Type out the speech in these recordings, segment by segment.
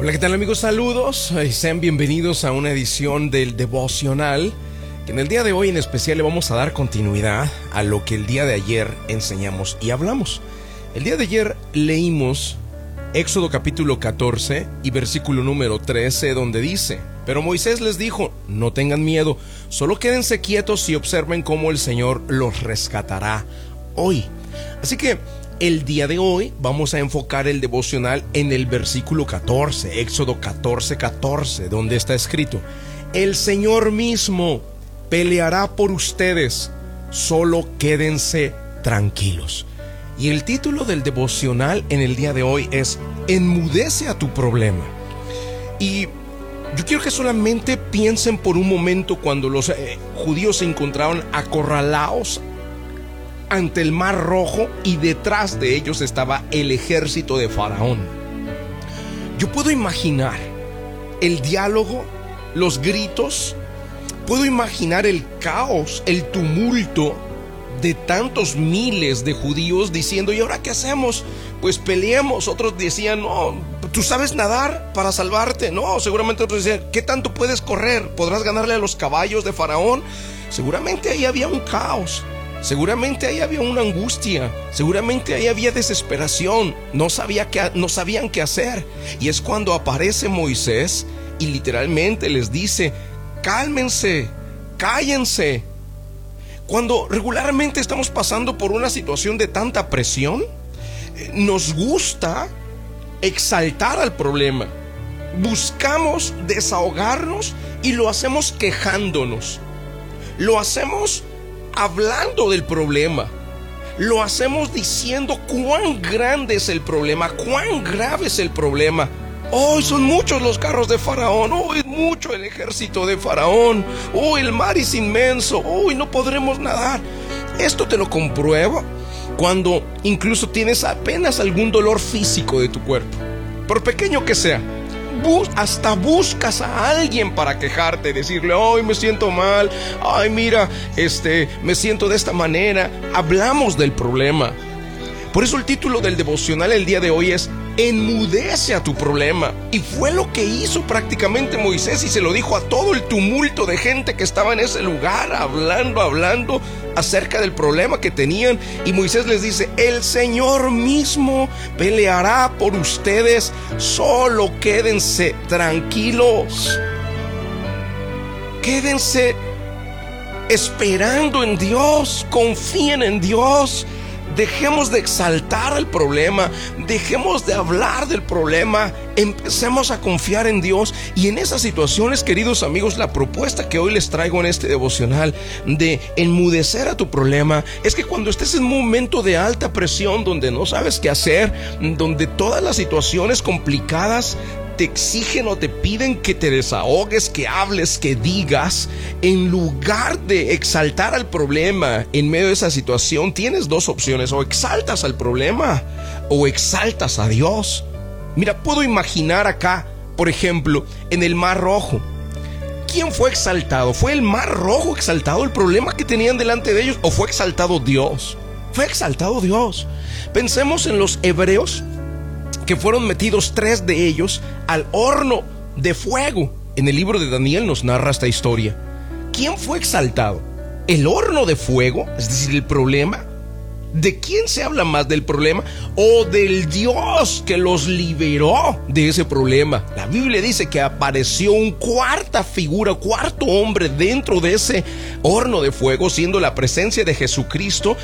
Hola, ¿qué tal amigos? Saludos y sean bienvenidos a una edición del devocional. Que en el día de hoy en especial le vamos a dar continuidad a lo que el día de ayer enseñamos y hablamos. El día de ayer leímos Éxodo capítulo 14 y versículo número 13 donde dice, pero Moisés les dijo, no tengan miedo, solo quédense quietos y observen cómo el Señor los rescatará hoy. Así que el día de hoy vamos a enfocar el devocional en el versículo 14, Éxodo 14, 14, donde está escrito, el Señor mismo peleará por ustedes, solo quédense tranquilos. Y el título del devocional en el día de hoy es Enmudece a tu problema. Y yo quiero que solamente piensen por un momento cuando los eh, judíos se encontraban acorralados ante el mar rojo y detrás de ellos estaba el ejército de Faraón. Yo puedo imaginar el diálogo, los gritos, puedo imaginar el caos, el tumulto de tantos miles de judíos diciendo, ¿y ahora qué hacemos? Pues peleemos. Otros decían, no, ¿tú sabes nadar para salvarte? No, seguramente otros decían, ¿qué tanto puedes correr? ¿Podrás ganarle a los caballos de Faraón? Seguramente ahí había un caos. Seguramente ahí había una angustia, seguramente ahí había desesperación, no, sabía qué, no sabían qué hacer. Y es cuando aparece Moisés y literalmente les dice, cálmense, cállense. Cuando regularmente estamos pasando por una situación de tanta presión, eh, nos gusta exaltar al problema. Buscamos desahogarnos y lo hacemos quejándonos. Lo hacemos hablando del problema. Lo hacemos diciendo cuán grande es el problema, cuán grave es el problema. Hoy son muchos los carros de Faraón, hoy es mucho el ejército de Faraón, hoy el mar es inmenso, hoy no podremos nadar. Esto te lo compruebo cuando incluso tienes apenas algún dolor físico de tu cuerpo, por pequeño que sea hasta buscas a alguien para quejarte, decirle, ay, me siento mal, ay, mira, este, me siento de esta manera. Hablamos del problema. Por eso el título del devocional el día de hoy es Enmudece a tu problema. Y fue lo que hizo prácticamente Moisés y se lo dijo a todo el tumulto de gente que estaba en ese lugar, hablando, hablando acerca del problema que tenían. Y Moisés les dice, el Señor mismo peleará por ustedes, solo quédense tranquilos. Quédense esperando en Dios, confíen en Dios. Dejemos de exaltar el problema, dejemos de hablar del problema, empecemos a confiar en Dios. Y en esas situaciones, queridos amigos, la propuesta que hoy les traigo en este devocional de enmudecer a tu problema es que cuando estés en un momento de alta presión donde no sabes qué hacer, donde todas las situaciones complicadas te exigen o te piden que te desahogues, que hables, que digas, en lugar de exaltar al problema en medio de esa situación, tienes dos opciones, o exaltas al problema o exaltas a Dios. Mira, puedo imaginar acá, por ejemplo, en el Mar Rojo. ¿Quién fue exaltado? ¿Fue el Mar Rojo exaltado el problema que tenían delante de ellos o fue exaltado Dios? Fue exaltado Dios. Pensemos en los hebreos que fueron metidos tres de ellos al horno de fuego. En el libro de Daniel nos narra esta historia. ¿Quién fue exaltado? ¿El horno de fuego? Es decir, el problema. ¿De quién se habla más del problema? ¿O del Dios que los liberó de ese problema? La Biblia dice que apareció un cuarta figura, cuarto hombre dentro de ese horno de fuego, siendo la presencia de Jesucristo,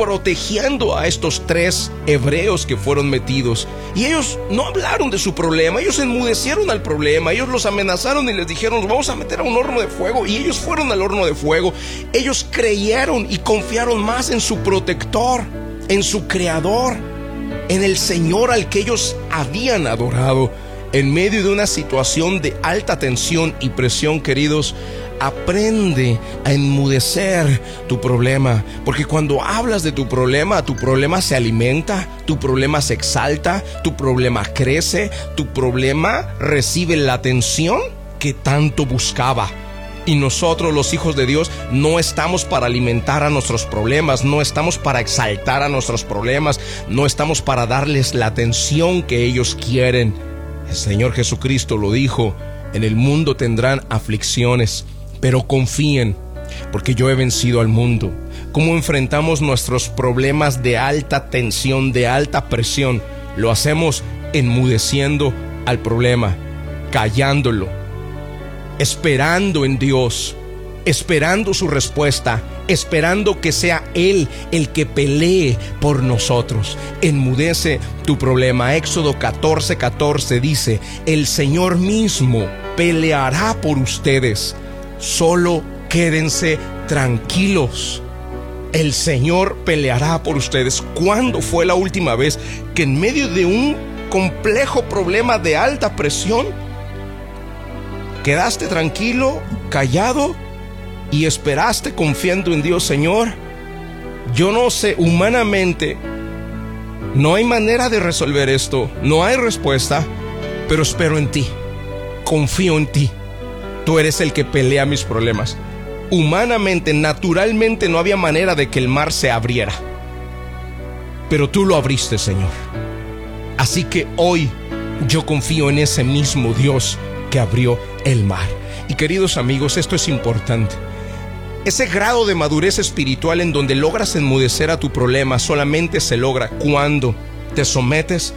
protegiendo a estos tres hebreos que fueron metidos. Y ellos no hablaron de su problema, ellos enmudecieron al problema, ellos los amenazaron y les dijeron, vamos a meter a un horno de fuego. Y ellos fueron al horno de fuego. Ellos creyeron y confiaron más en su protector, en su creador, en el Señor al que ellos habían adorado. En medio de una situación de alta tensión y presión, queridos, aprende a enmudecer tu problema. Porque cuando hablas de tu problema, tu problema se alimenta, tu problema se exalta, tu problema crece, tu problema recibe la atención que tanto buscaba. Y nosotros los hijos de Dios no estamos para alimentar a nuestros problemas, no estamos para exaltar a nuestros problemas, no estamos para darles la atención que ellos quieren. El Señor Jesucristo lo dijo, en el mundo tendrán aflicciones, pero confíen, porque yo he vencido al mundo. ¿Cómo enfrentamos nuestros problemas de alta tensión, de alta presión? Lo hacemos enmudeciendo al problema, callándolo, esperando en Dios, esperando su respuesta, esperando que sea Él el que pelee por nosotros. Enmudece tu problema. Éxodo 14, 14 dice, el Señor mismo peleará por ustedes. Solo quédense tranquilos. El Señor peleará por ustedes. ¿Cuándo fue la última vez que en medio de un complejo problema de alta presión, quedaste tranquilo, callado y esperaste confiando en Dios, Señor? Yo no sé, humanamente, no hay manera de resolver esto, no hay respuesta, pero espero en ti, confío en ti. Tú eres el que pelea mis problemas humanamente, naturalmente no había manera de que el mar se abriera. Pero tú lo abriste, Señor. Así que hoy yo confío en ese mismo Dios que abrió el mar. Y queridos amigos, esto es importante. Ese grado de madurez espiritual en donde logras enmudecer a tu problema solamente se logra cuando te sometes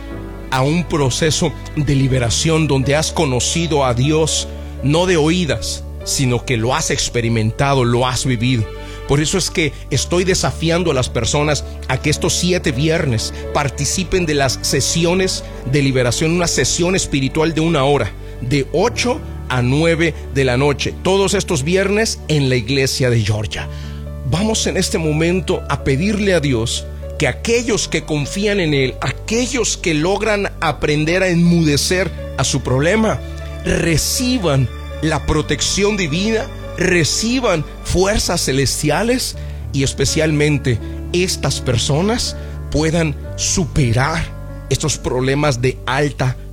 a un proceso de liberación donde has conocido a Dios no de oídas, sino que lo has experimentado, lo has vivido. Por eso es que estoy desafiando a las personas a que estos siete viernes participen de las sesiones de liberación, una sesión espiritual de una hora, de 8 a 9 de la noche, todos estos viernes en la iglesia de Georgia. Vamos en este momento a pedirle a Dios que aquellos que confían en Él, aquellos que logran aprender a enmudecer a su problema, reciban la protección divina, reciban fuerzas celestiales y especialmente estas personas puedan superar estos problemas de alta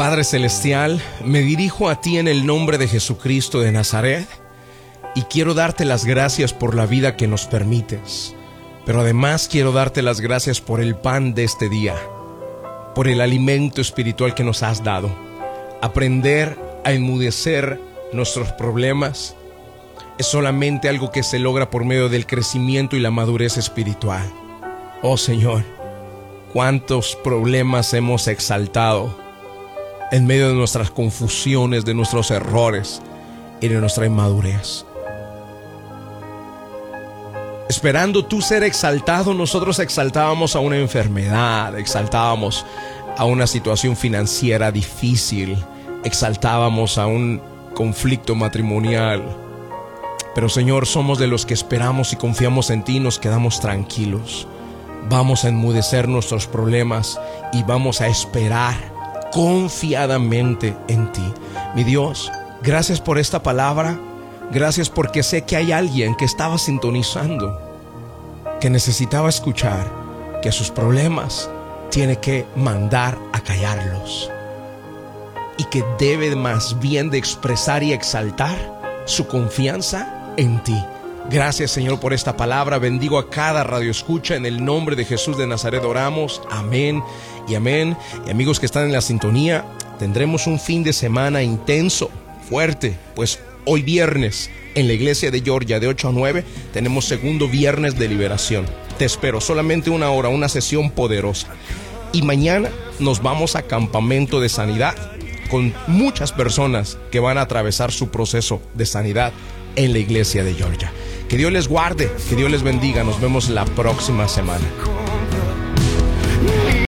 Padre Celestial, me dirijo a ti en el nombre de Jesucristo de Nazaret y quiero darte las gracias por la vida que nos permites, pero además quiero darte las gracias por el pan de este día por el alimento espiritual que nos has dado. Aprender a enmudecer nuestros problemas es solamente algo que se logra por medio del crecimiento y la madurez espiritual. Oh Señor, cuántos problemas hemos exaltado en medio de nuestras confusiones, de nuestros errores y de nuestra inmadurez esperando tú ser exaltado, nosotros exaltábamos a una enfermedad, exaltábamos a una situación financiera difícil, exaltábamos a un conflicto matrimonial. Pero Señor, somos de los que esperamos y confiamos en ti nos quedamos tranquilos. Vamos a enmudecer nuestros problemas y vamos a esperar confiadamente en ti. Mi Dios, gracias por esta palabra. Gracias porque sé que hay alguien que estaba sintonizando, que necesitaba escuchar que sus problemas tiene que mandar a callarlos y que debe más bien de expresar y exaltar su confianza en ti. Gracias Señor por esta palabra. Bendigo a cada radio escucha en el nombre de Jesús de Nazaret. Oramos. Amén y amén. Y amigos que están en la sintonía, tendremos un fin de semana intenso, fuerte, pues Hoy viernes en la iglesia de Georgia de 8 a 9 tenemos segundo viernes de liberación. Te espero solamente una hora, una sesión poderosa. Y mañana nos vamos a campamento de sanidad con muchas personas que van a atravesar su proceso de sanidad en la iglesia de Georgia. Que Dios les guarde, que Dios les bendiga. Nos vemos la próxima semana.